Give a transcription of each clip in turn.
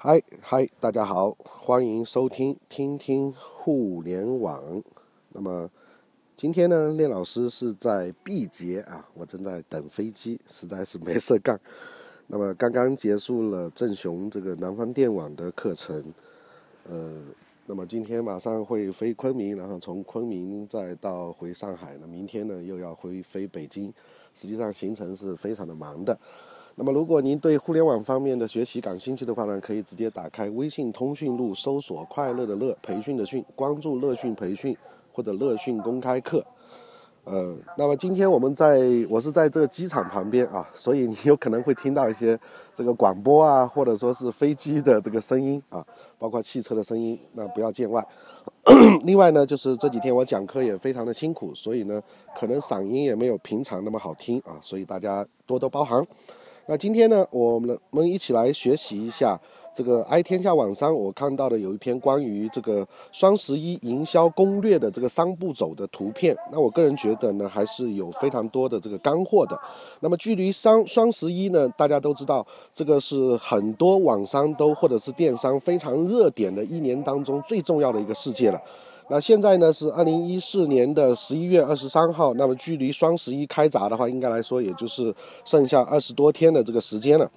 嗨嗨，大家好，欢迎收听听听互联网。那么今天呢，练老师是在毕节啊，我正在等飞机，实在是没事干。那么刚刚结束了郑雄这个南方电网的课程，呃，那么今天马上会飞昆明，然后从昆明再到回上海，那明天呢又要回飞北京，实际上行程是非常的忙的。那么，如果您对互联网方面的学习感兴趣的话呢，可以直接打开微信通讯录，搜索“快乐的乐培训的训”，关注“乐讯培训”或者“乐讯公开课”。呃，那么今天我们在，我是在这个机场旁边啊，所以你有可能会听到一些这个广播啊，或者说是飞机的这个声音啊，包括汽车的声音，那不要见外。另外呢，就是这几天我讲课也非常的辛苦，所以呢，可能嗓音也没有平常那么好听啊，所以大家多多包涵。那今天呢，我们我们一起来学习一下这个爱天下网商。我看到的有一篇关于这个双十一营销攻略的这个三步走的图片。那我个人觉得呢，还是有非常多的这个干货的。那么距离双双十一呢，大家都知道，这个是很多网商都或者是电商非常热点的一年当中最重要的一个事件了。那现在呢是二零一四年的十一月二十三号，那么距离双十一开闸的话，应该来说也就是剩下二十多天的这个时间了。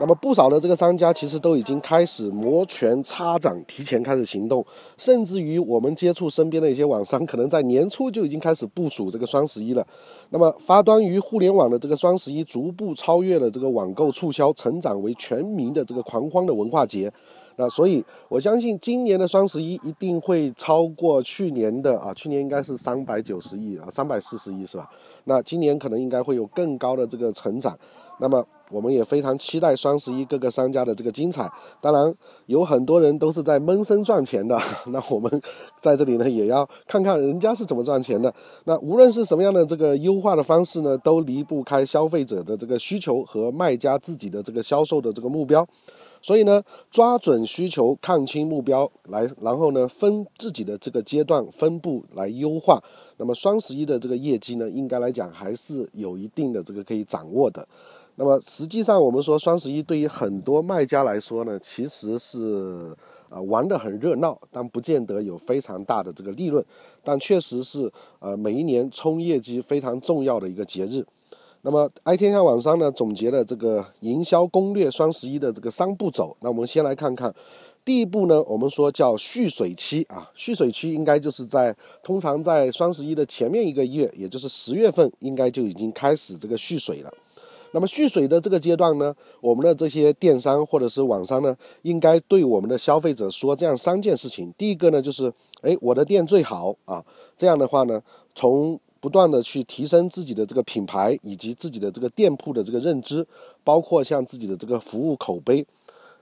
那么不少的这个商家其实都已经开始摩拳擦掌，提前开始行动，甚至于我们接触身边的一些网商，可能在年初就已经开始部署这个双十一了。那么发端于互联网的这个双十一，逐步超越了这个网购促销，成长为全民的这个狂欢的文化节。那所以，我相信今年的双十一一定会超过去年的啊，去年应该是三百九十亿啊，三百四十亿是吧？那今年可能应该会有更高的这个成长。那么我们也非常期待双十一各个商家的这个精彩。当然，有很多人都是在闷声赚钱的，那我们在这里呢，也要看看人家是怎么赚钱的。那无论是什么样的这个优化的方式呢，都离不开消费者的这个需求和卖家自己的这个销售的这个目标。所以呢，抓准需求，看清目标，来，然后呢，分自己的这个阶段分布来优化。那么双十一的这个业绩呢，应该来讲还是有一定的这个可以掌握的。那么实际上，我们说双十一对于很多卖家来说呢，其实是啊玩得很热闹，但不见得有非常大的这个利润，但确实是呃每一年冲业绩非常重要的一个节日。那么，爱天下网商呢总结了这个营销攻略双十一的这个三步走。那我们先来看看，第一步呢，我们说叫蓄水期啊，蓄水期应该就是在通常在双十一的前面一个月，也就是十月份，应该就已经开始这个蓄水了。那么蓄水的这个阶段呢，我们的这些电商或者是网商呢，应该对我们的消费者说这样三件事情。第一个呢，就是哎，我的店最好啊，这样的话呢，从不断的去提升自己的这个品牌以及自己的这个店铺的这个认知，包括像自己的这个服务口碑。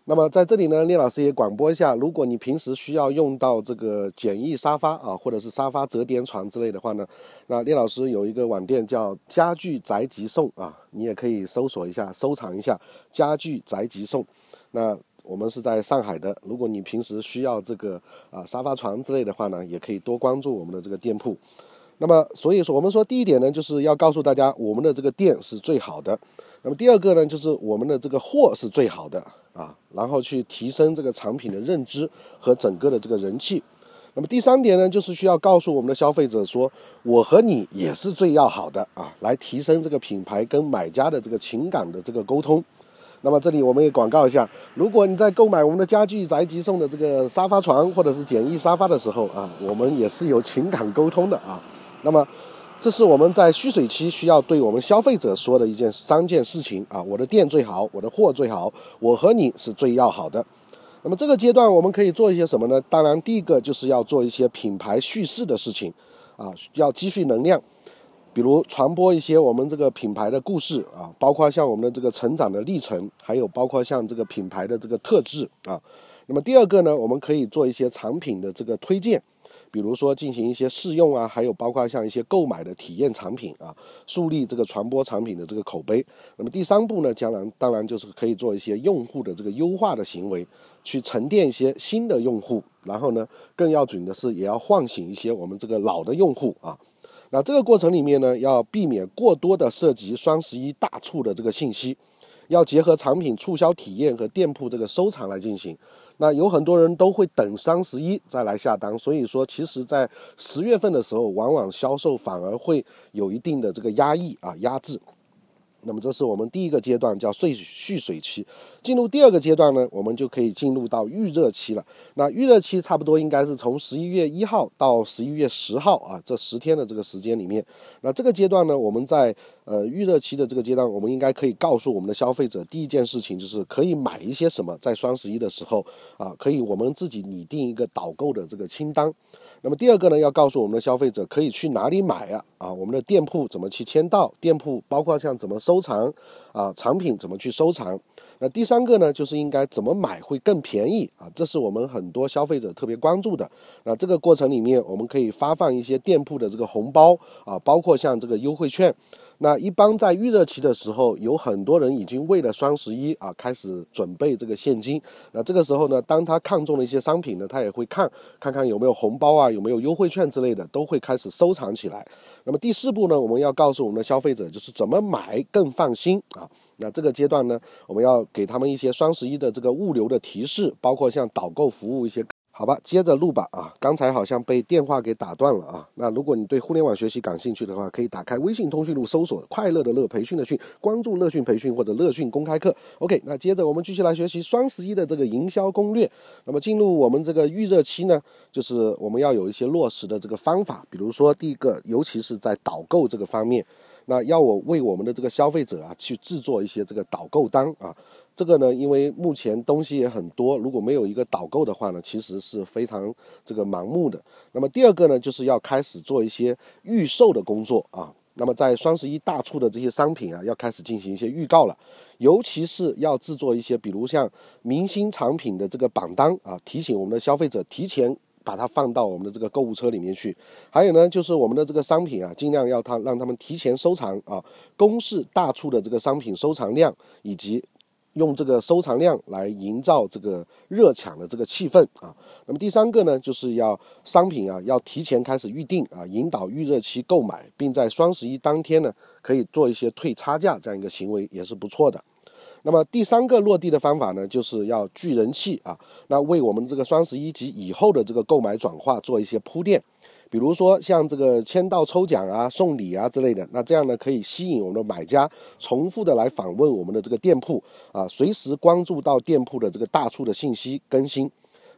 那么在这里呢，聂老师也广播一下，如果你平时需要用到这个简易沙发啊，或者是沙发折叠床之类的话呢，那聂老师有一个网店叫家具宅急送啊，你也可以搜索一下，收藏一下家具宅急送。那我们是在上海的，如果你平时需要这个啊沙发床之类的话呢，也可以多关注我们的这个店铺。那么，所以说，我们说第一点呢，就是要告诉大家，我们的这个店是最好的。那么第二个呢，就是我们的这个货是最好的啊，然后去提升这个产品的认知和整个的这个人气。那么第三点呢，就是需要告诉我们的消费者说，我和你也是最要好的啊，来提升这个品牌跟买家的这个情感的这个沟通。那么这里我们也广告一下，如果你在购买我们的家具宅急送的这个沙发床或者是简易沙发的时候啊，我们也是有情感沟通的啊。那么，这是我们在蓄水期需要对我们消费者说的一件三件事情啊。我的店最好，我的货最好，我和你是最要好的。那么这个阶段我们可以做一些什么呢？当然，第一个就是要做一些品牌叙事的事情啊，要积蓄能量，比如传播一些我们这个品牌的故事啊，包括像我们的这个成长的历程，还有包括像这个品牌的这个特质啊。那么第二个呢，我们可以做一些产品的这个推荐。比如说进行一些试用啊，还有包括像一些购买的体验产品啊，树立这个传播产品的这个口碑。那么第三步呢，将来当然就是可以做一些用户的这个优化的行为，去沉淀一些新的用户，然后呢，更要紧的是也要唤醒一些我们这个老的用户啊。那这个过程里面呢，要避免过多的涉及双十一大促的这个信息。要结合产品促销体验和店铺这个收藏来进行。那有很多人都会等双十一再来下单，所以说，其实，在十月份的时候，往往销售反而会有一定的这个压抑啊压制。那么这是我们第一个阶段，叫蓄蓄水期。进入第二个阶段呢，我们就可以进入到预热期了。那预热期差不多应该是从十一月一号到十一月十号啊，这十天的这个时间里面。那这个阶段呢，我们在呃预热期的这个阶段，我们应该可以告诉我们的消费者，第一件事情就是可以买一些什么，在双十一的时候啊，可以我们自己拟定一个导购的这个清单。那么第二个呢，要告诉我们的消费者可以去哪里买啊？啊，我们的店铺怎么去签到？店铺包括像怎么收藏啊，产品怎么去收藏？那第三三个呢，就是应该怎么买会更便宜啊？这是我们很多消费者特别关注的。那这个过程里面，我们可以发放一些店铺的这个红包啊，包括像这个优惠券。那一般在预热期的时候，有很多人已经为了双十一啊开始准备这个现金。那这个时候呢，当他看中了一些商品呢，他也会看看看有没有红包啊，有没有优惠券之类的，都会开始收藏起来。那么第四步呢，我们要告诉我们的消费者就是怎么买更放心啊。那这个阶段呢，我们要给他们一些双十一的这个物流的提示，包括像导购服务一些。好吧，接着录吧啊！刚才好像被电话给打断了啊。那如果你对互联网学习感兴趣的话，可以打开微信通讯录搜索“快乐的乐培训的训”，关注“乐讯培训”或者“乐讯公开课”。OK，那接着我们继续来学习双十一的这个营销攻略。那么进入我们这个预热期呢，就是我们要有一些落实的这个方法，比如说第一个，尤其是在导购这个方面，那要我为我们的这个消费者啊去制作一些这个导购单啊。这个呢，因为目前东西也很多，如果没有一个导购的话呢，其实是非常这个盲目的。那么第二个呢，就是要开始做一些预售的工作啊。那么在双十一大促的这些商品啊，要开始进行一些预告了，尤其是要制作一些，比如像明星产品的这个榜单啊，提醒我们的消费者提前把它放到我们的这个购物车里面去。还有呢，就是我们的这个商品啊，尽量要他让他们提前收藏啊，公示大促的这个商品收藏量以及。用这个收藏量来营造这个热抢的这个气氛啊。那么第三个呢，就是要商品啊要提前开始预定啊，引导预热期购买，并在双十一当天呢可以做一些退差价这样一个行为也是不错的。那么第三个落地的方法呢，就是要聚人气啊，那为我们这个双十一及以后的这个购买转化做一些铺垫。比如说像这个签到抽奖啊、送礼啊之类的，那这样呢可以吸引我们的买家重复的来访问我们的这个店铺啊，随时关注到店铺的这个大促的信息更新。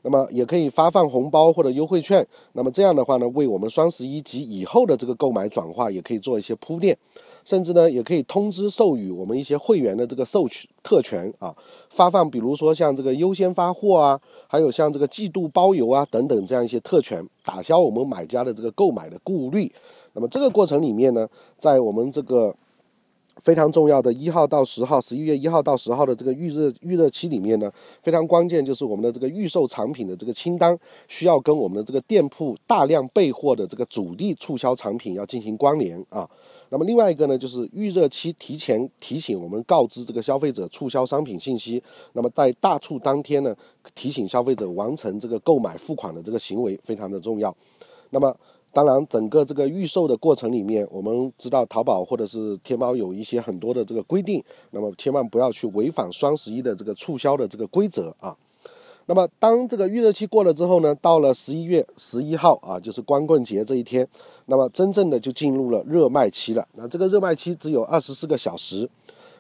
那么也可以发放红包或者优惠券。那么这样的话呢，为我们双十一及以后的这个购买转化也可以做一些铺垫。甚至呢，也可以通知授予我们一些会员的这个授权特权啊，发放比如说像这个优先发货啊，还有像这个季度包邮啊等等这样一些特权，打消我们买家的这个购买的顾虑。那么这个过程里面呢，在我们这个。非常重要的一号到十号，十一月一号到十号的这个预热预热期里面呢，非常关键就是我们的这个预售产品的这个清单需要跟我们的这个店铺大量备货的这个主力促销产品要进行关联啊。那么另外一个呢，就是预热期提前提醒我们告知这个消费者促销商品信息，那么在大促当天呢，提醒消费者完成这个购买付款的这个行为非常的重要。那么。当然，整个这个预售的过程里面，我们知道淘宝或者是天猫有一些很多的这个规定，那么千万不要去违反双十一的这个促销的这个规则啊。那么当这个预热期过了之后呢，到了十一月十一号啊，就是光棍节这一天，那么真正的就进入了热卖期了。那这个热卖期只有二十四个小时。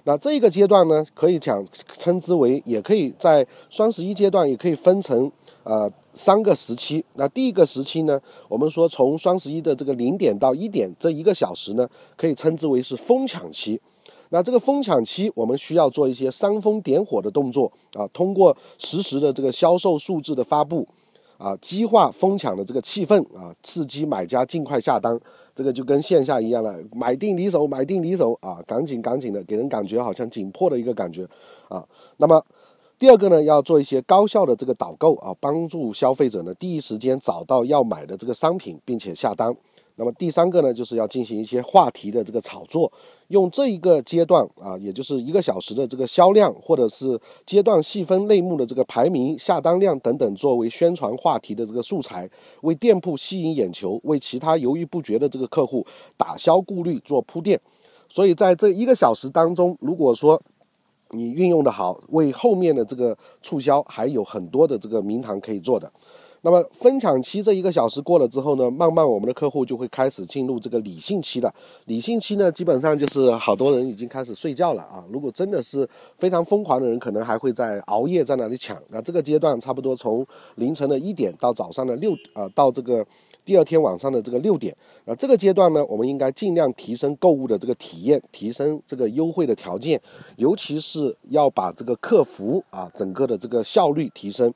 那这个阶段呢，可以讲称之为，也可以在双十一阶段也可以分成呃三个时期。那第一个时期呢，我们说从双十一的这个零点到一点这一个小时呢，可以称之为是疯抢期。那这个疯抢期，我们需要做一些煽风点火的动作啊，通过实时的这个销售数字的发布啊，激化疯抢的这个气氛啊，刺激买家尽快下单。这个就跟线下一样了，买定离手，买定离手啊，赶紧赶紧的，给人感觉好像紧迫的一个感觉啊。那么第二个呢，要做一些高效的这个导购啊，帮助消费者呢第一时间找到要买的这个商品，并且下单。那么第三个呢，就是要进行一些话题的这个炒作，用这一个阶段啊，也就是一个小时的这个销量，或者是阶段细分类目的这个排名、下单量等等，作为宣传话题的这个素材，为店铺吸引眼球，为其他犹豫不决的这个客户打消顾虑做铺垫。所以在这一个小时当中，如果说你运用的好，为后面的这个促销还有很多的这个名堂可以做的。那么分享期这一个小时过了之后呢，慢慢我们的客户就会开始进入这个理性期的。理性期呢，基本上就是好多人已经开始睡觉了啊。如果真的是非常疯狂的人，可能还会在熬夜在那里抢。那这个阶段差不多从凌晨的一点到早上的六啊，到这个第二天晚上的这个六点啊，这个阶段呢，我们应该尽量提升购物的这个体验，提升这个优惠的条件，尤其是要把这个客服啊整个的这个效率提升。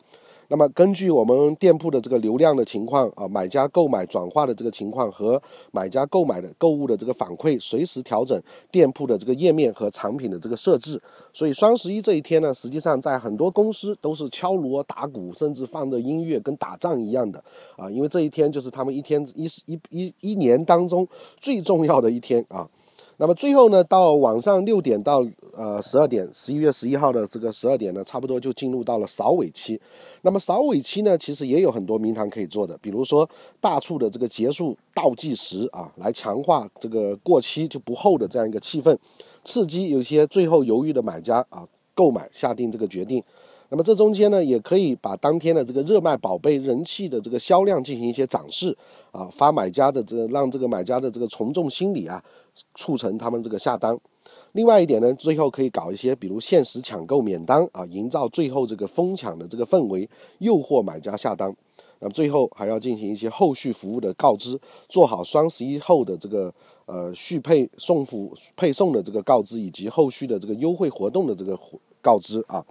那么根据我们店铺的这个流量的情况啊，买家购买转化的这个情况和买家购买的购物的这个反馈，随时调整店铺的这个页面和产品的这个设置。所以双十一这一天呢，实际上在很多公司都是敲锣打鼓，甚至放着音乐跟打仗一样的啊，因为这一天就是他们一天一一一一年当中最重要的一天啊。那么最后呢，到晚上六点到呃十二点，十一月十一号的这个十二点呢，差不多就进入到了扫尾期。那么扫尾期呢，其实也有很多名堂可以做的，比如说大促的这个结束倒计时啊，来强化这个过期就不候的这样一个气氛，刺激有些最后犹豫的买家啊购买下定这个决定。那么这中间呢，也可以把当天的这个热卖宝贝人气的这个销量进行一些展示啊，发买家的这个让这个买家的这个从众心理啊，促成他们这个下单。另外一点呢，最后可以搞一些比如限时抢购免单啊，营造最后这个疯抢的这个氛围，诱惑买家下单。那么最后还要进行一些后续服务的告知，做好双十一后的这个呃续配送服配送的这个告知，以及后续的这个优惠活动的这个告知啊。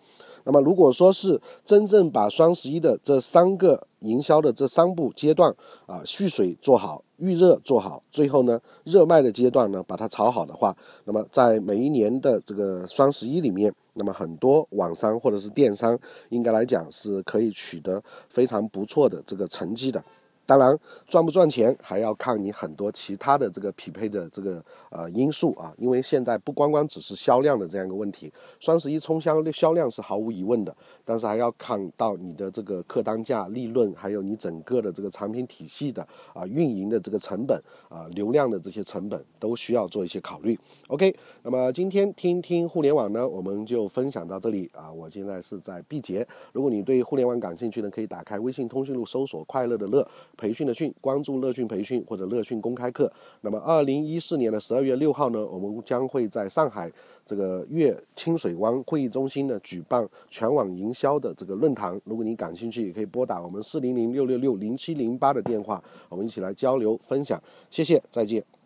那么，如果说是真正把双十一的这三个营销的这三步阶段啊，蓄水做好，预热做好，最后呢，热卖的阶段呢，把它炒好的话，那么在每一年的这个双十一里面，那么很多网商或者是电商，应该来讲是可以取得非常不错的这个成绩的。当然，赚不赚钱还要看你很多其他的这个匹配的这个呃因素啊，因为现在不光光只是销量的这样一个问题，双十一冲销销量是毫无疑问的，但是还要看到你的这个客单价、利润，还有你整个的这个产品体系的啊运营的这个成本啊流量的这些成本都需要做一些考虑。OK，那么今天听听互联网呢，我们就分享到这里啊。我现在是在毕节，如果你对互联网感兴趣呢，可以打开微信通讯录搜索“快乐的乐”。培训的训，关注乐讯培训或者乐讯公开课。那么，二零一四年的十二月六号呢，我们将会在上海这个粤清水湾会议中心呢举办全网营销的这个论坛。如果您感兴趣，也可以拨打我们四零零六六六零七零八的电话，我们一起来交流分享。谢谢，再见。